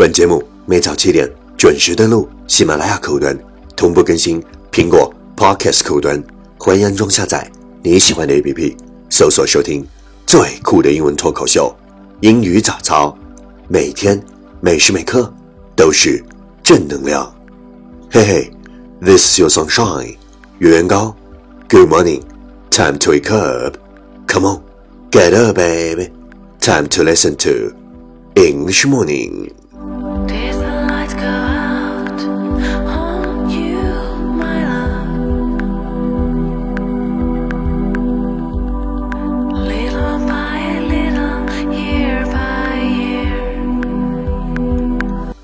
本节目每早七点准时登录喜马拉雅客户端，同步更新苹果 Podcast 客户端，欢迎安装下载你喜欢的 APP，搜索收听最酷的英文脱口秀。英语早操，每天每时每刻都是正能量。嘿嘿，This is your sunshine，月圆高。Good morning，time to wake up，Come on，get up baby，time to listen to English morning。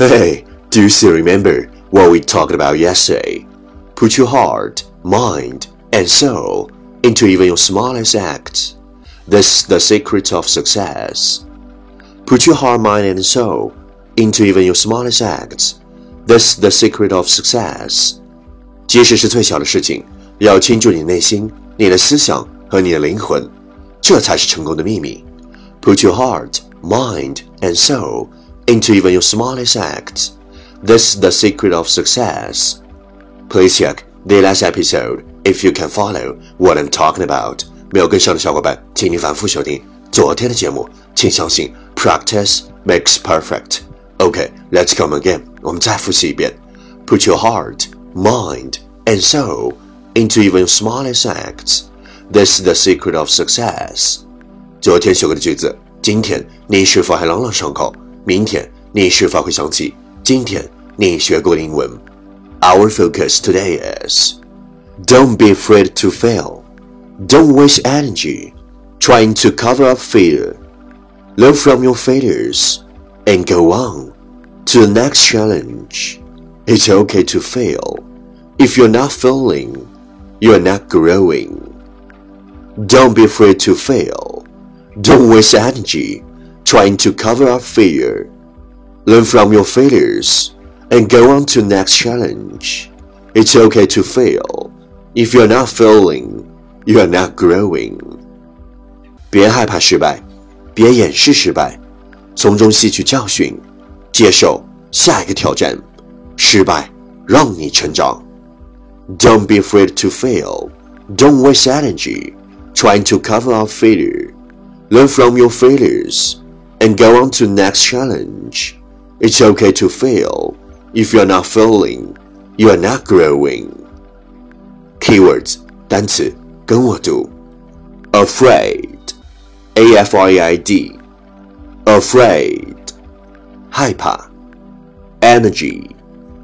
Hey, do you still remember what we talked about yesterday? Put your heart, mind, and soul into even your smallest acts. That's the secret of success. Put your heart, mind, and soul into even your smallest acts. That's the secret of success. 即使是最小的事情，要倾注你内心、你的思想和你的灵魂，这才是成功的秘密。Put your heart, mind, and soul into even your smallest acts. That's the secret of success. Please check the last episode if you can follow what I'm talking about. 没有跟上的小伙伴，请你反复收听昨天的节目。请相信，practice makes perfect. Okay, let's come again. 我们再复习一遍。Put your heart, mind, and soul into even your smallest acts. That's the secret of success. 昨天学过的句子，今天你是否还朗朗上口？ 明天你是否会想起今天你学过的英文？Our focus today is don't be afraid to fail. Don't waste energy trying to cover up fear. Learn from your failures and go on to the next challenge. It's okay to fail. If you're not failing, you're not growing. Don't be afraid to fail. Don't waste energy trying to cover up fear. Learn from your failures and go on to the next challenge. It's okay to fail. If you're not failing, you're not growing. 别害怕失败，别掩饰失败，从中吸取教训，接受下一个挑战。失败让你成长。Don't be afraid to fail. Don't waste energy trying to cover up failure. Learn from your failures and go on to the next challenge. It's okay to fail. If you're not failing, you're not growing. Keywords 单词跟我读，afraid, a f r a i d, afraid 害怕，energy,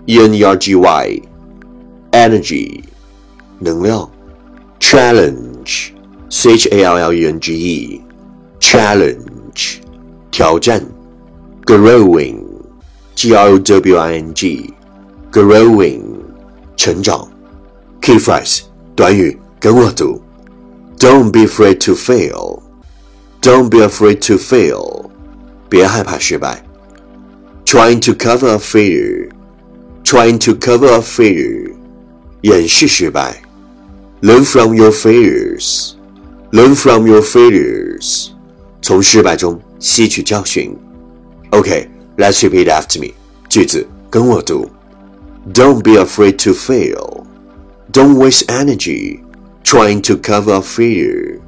e n e r g y, energy 能量，challenge, c h a l l e n g e, challenge 挑战，growing, g r o w i n g, growing 成长。Key phrase 短语跟我读：Don't be afraid to fail. Don't be afraid to fail. 别害怕失败。Trying to cover a failure. Trying to cover a failure. 掩饰失败。Learn from your failures. Learn from your failures. 从失败中 吸取教训。Okay, let's repeat after me. 句子跟我读：Don't be afraid to fail. Don't waste energy trying to cover up failure.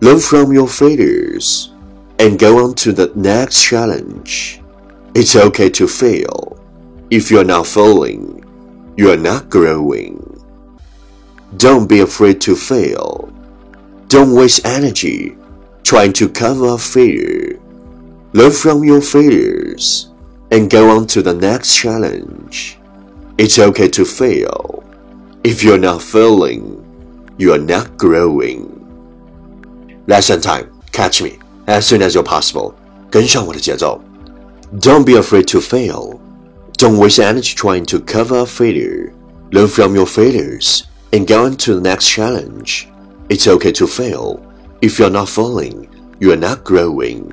Learn from your failures and go on to the next challenge. It's okay to fail. If you're not failing, you're not growing. Don't be afraid to fail. Don't waste energy trying to cover up failure. Learn from your failures and go on to the next challenge. It's okay to fail. If you're not failing, you're not growing. Lesson time. Catch me as soon as you're possible. 跟上我的节奏。Don't be afraid to fail. Don't waste energy trying to cover a failure. Learn from your failures and go on to the next challenge. It's okay to fail. If you're not failing, you're not growing.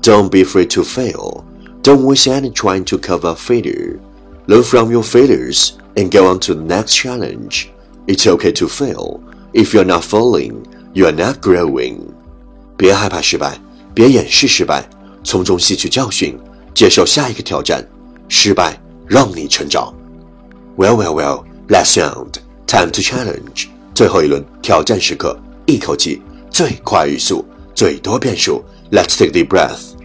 Don't be afraid to fail. Don't waste energy trying to cover a failure. Learn from your failures and go on to the next challenge. It's okay to fail. If you're not failing, you're not growing. 别害怕失败，别掩饰失败，从中吸取教训，接受下一个挑战。失败让你成长。Well, well, well. Last round, time to challenge. 最后一轮挑战时刻，一口气 最快语速，最多变数。Let's take the breath.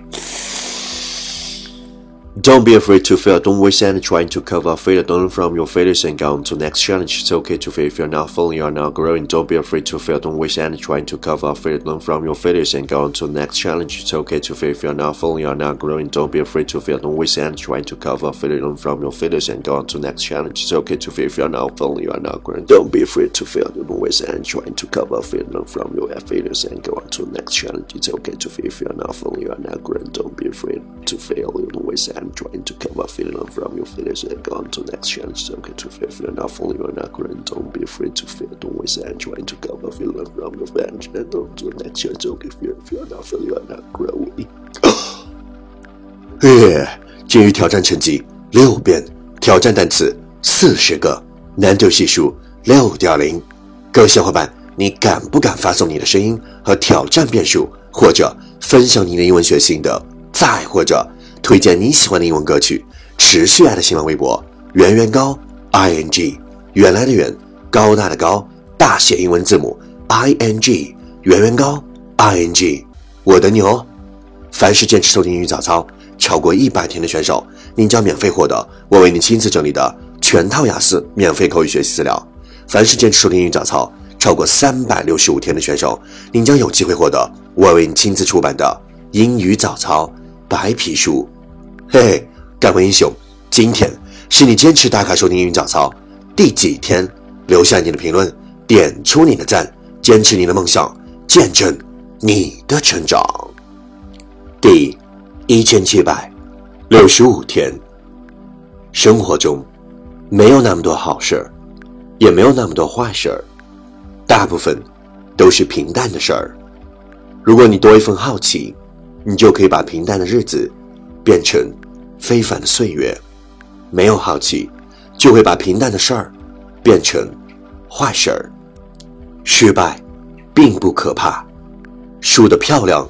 Don't be afraid to fail. Don't waste any trying to cover failure. Learn from your failures and go on to next challenge. It's okay to fail if you're not failing, you're not growing. Don't be afraid to fail. Don't waste any trying to cover failure. Learn from your failures and go on to next challenge. It's okay to fail if you're not failing, you're not growing. Don't be afraid to fail. Don't waste any trying to cover failure. Learn from your failures and go on to next challenge. It's okay to fail if you're not you're not growing. Don't be afraid to fail. Don't waste energy trying to cover failure. Learn from your failures and go on to next challenge. It's okay to fail if you're not failing, you're not growing. Don't be afraid to fail. Don't waste I'm trying to cover feeling from your failures and go on to next chance. Okay, to fail if you're not falling, you're not growing. Don't be afraid to fail. Don't waste energy trying to cover feeling from your failures and go on to next challenge. Okay if you're, if you're not failing, you're not growing. 耶！金鱼挑战成绩六遍，挑战单词四十个，难度系数六点零。各位小伙伴，你敢不敢发送你的声音和挑战变数，或者分享你的英文学心得，再或者推荐你喜欢的英文歌曲？持续爱的新浪微博圆圆高 i n g 原来的圆高大的高大写英文字母 i n g 圆圆高 i n g 我等你哦！凡是坚持收听英语早操超过一百天的选手，您将免费获得我为你亲自整理的全套雅思免费口语学习资料。凡是坚持收听英语早操超过三百六十五天的选手，您将有机会获得我为你亲自出版的英语早操白皮书。嘿嘿。干回英雄，今天是你坚持打卡收听英语早操第几天？留下你的评论，点出你的赞，坚持你的梦想，见证你的成长。第一千七百六十五天，生活中没有那么多好事儿，也没有那么多坏事儿，大部分都是平淡的事儿。如果你多一份好奇，你就可以把平淡的日子变成。非凡的岁月，没有好奇，就会把平淡的事儿变成坏事儿。失败并不可怕，输得漂亮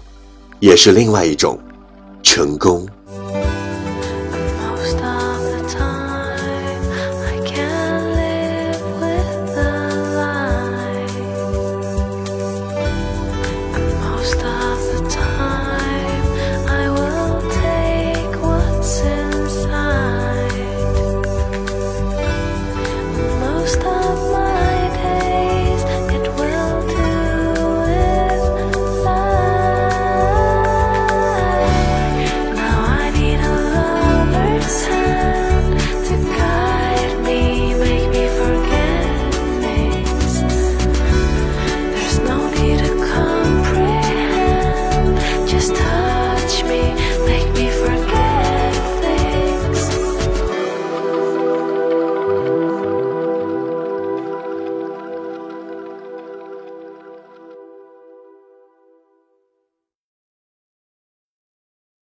也是另外一种成功。